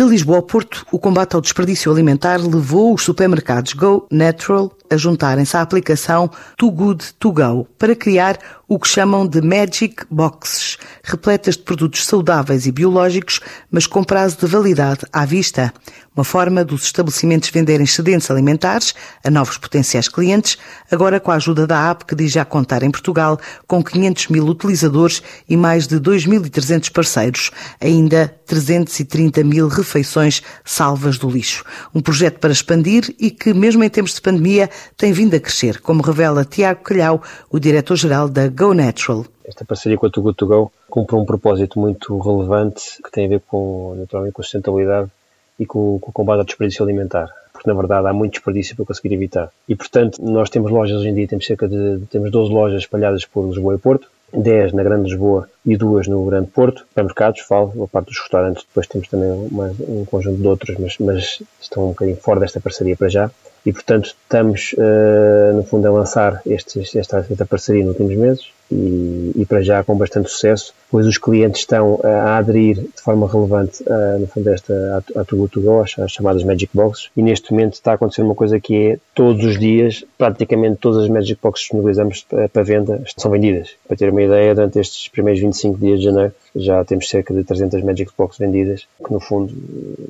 De Lisboa ao Porto, o combate ao desperdício alimentar levou os supermercados Go Natural a juntarem-se à aplicação Too Good To Go para criar o que chamam de Magic Boxes, repletas de produtos saudáveis e biológicos, mas com prazo de validade à vista. Uma forma dos estabelecimentos venderem excedentes alimentares a novos potenciais clientes, agora com a ajuda da app que diz já contar em Portugal com 500 mil utilizadores e mais de 2.300 parceiros, ainda 330 mil refeições salvas do lixo. Um projeto para expandir e que, mesmo em tempos de pandemia, tem vindo a crescer, como revela Tiago Calhau, o diretor-geral da Go Natural. Esta parceria com a Too Good To Go cumpre um propósito muito relevante que tem a ver com, naturalmente, com a sustentabilidade e com, com o combate ao desperdício alimentar porque na verdade há muito desperdício para conseguir evitar. E portanto, nós temos lojas hoje em dia, temos cerca de temos 12 lojas espalhadas por Lisboa e Porto, 10 na Grande Lisboa e duas no Grande Porto, supermercados, falo, a parte dos restaurantes, depois temos também uma, um conjunto de outros, mas, mas estão um bocadinho fora desta parceria para já e, portanto, estamos, uh, no fundo, a lançar estes, esta, esta parceria nos últimos meses e, e, para já com bastante sucesso, pois os clientes estão a aderir de forma relevante, uh, no fundo, esta, a, a Too Good To Go, as chamadas Magic Boxes, e neste momento está a acontecer uma coisa que é, todos os dias, praticamente todas as Magic Boxes que disponibilizamos uh, para venda são vendidas. Para ter uma ideia, durante estes primeiros 25 dias de janeiro, já temos cerca de 300 Magic Box vendidas, que no fundo,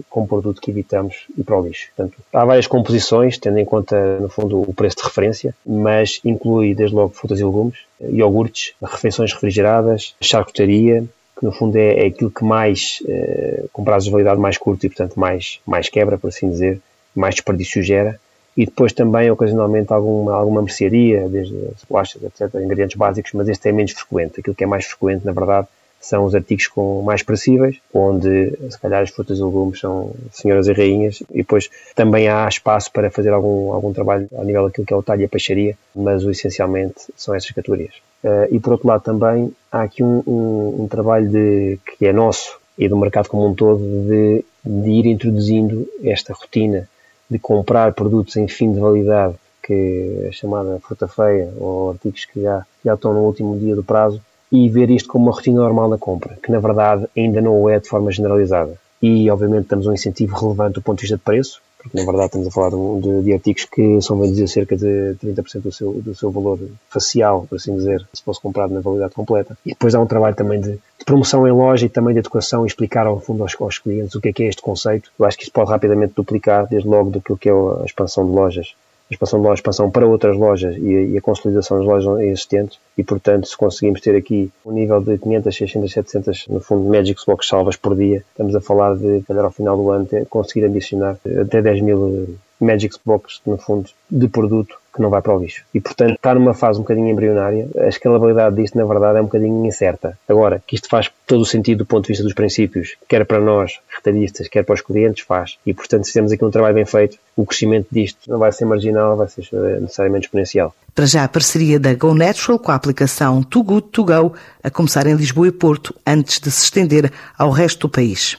com um produto que evitamos e para o lixo. Portanto, há várias composições, tendo em conta, no fundo, o preço de referência, mas inclui desde logo frutas e legumes, iogurtes, refeições refrigeradas, charcutaria, que no fundo é, é aquilo que mais, eh, com prazos de validade mais curto e, portanto, mais, mais quebra, por assim dizer, mais desperdício gera. E depois também, ocasionalmente, alguma, alguma mercearia, desde as bolachas, etc., ingredientes básicos, mas este é menos frequente. Aquilo que é mais frequente, na verdade, são os artigos com mais perecíveis, onde se calhar as frutas e legumes são senhoras e rainhas, e depois também há espaço para fazer algum, algum trabalho ao nível daquilo que é o talho e a peixaria, mas essencialmente são essas categorias. Uh, e por outro lado também há aqui um, um, um, trabalho de, que é nosso e do mercado como um todo de, de ir introduzindo esta rotina de comprar produtos em fim de validade, que é chamada fruta feia, ou artigos que já, já estão no último dia do prazo, e ver isto como uma rotina normal da compra, que na verdade ainda não o é de forma generalizada. E obviamente temos um incentivo relevante do ponto de vista de preço, porque na verdade estamos a falar de, de artigos que são vendidos a cerca de 30% do seu, do seu valor facial, por assim dizer, se fosse comprado na validade completa. E depois há um trabalho também de, de promoção em loja e também de educação e explicar ao fundo aos, aos, clientes o que é que é este conceito. Eu acho que isto pode rapidamente duplicar desde logo do que é a expansão de lojas a expansão de lojas, expansão para outras lojas e a, e a, consolidação das lojas existentes e, portanto, se conseguimos ter aqui um nível de 500, 600, 700, no fundo, Magic Box salvas por dia, estamos a falar de, calhar ao final do ano, ter, conseguir ambicionar até 10 mil Magic Box, no fundo, de produto que não vai para o lixo. E, portanto, está numa fase um bocadinho embrionária. A escalabilidade disto, na verdade, é um bocadinho incerta. Agora, que isto faz todo o sentido do ponto de vista dos princípios, quer para nós, retalhistas, quer para os clientes, faz. E, portanto, se temos aqui um trabalho bem feito, o crescimento disto não vai ser marginal, vai ser necessariamente exponencial. Para já a parceria da Go Natural com a aplicação Too Good To Go, a começar em Lisboa e Porto, antes de se estender ao resto do país.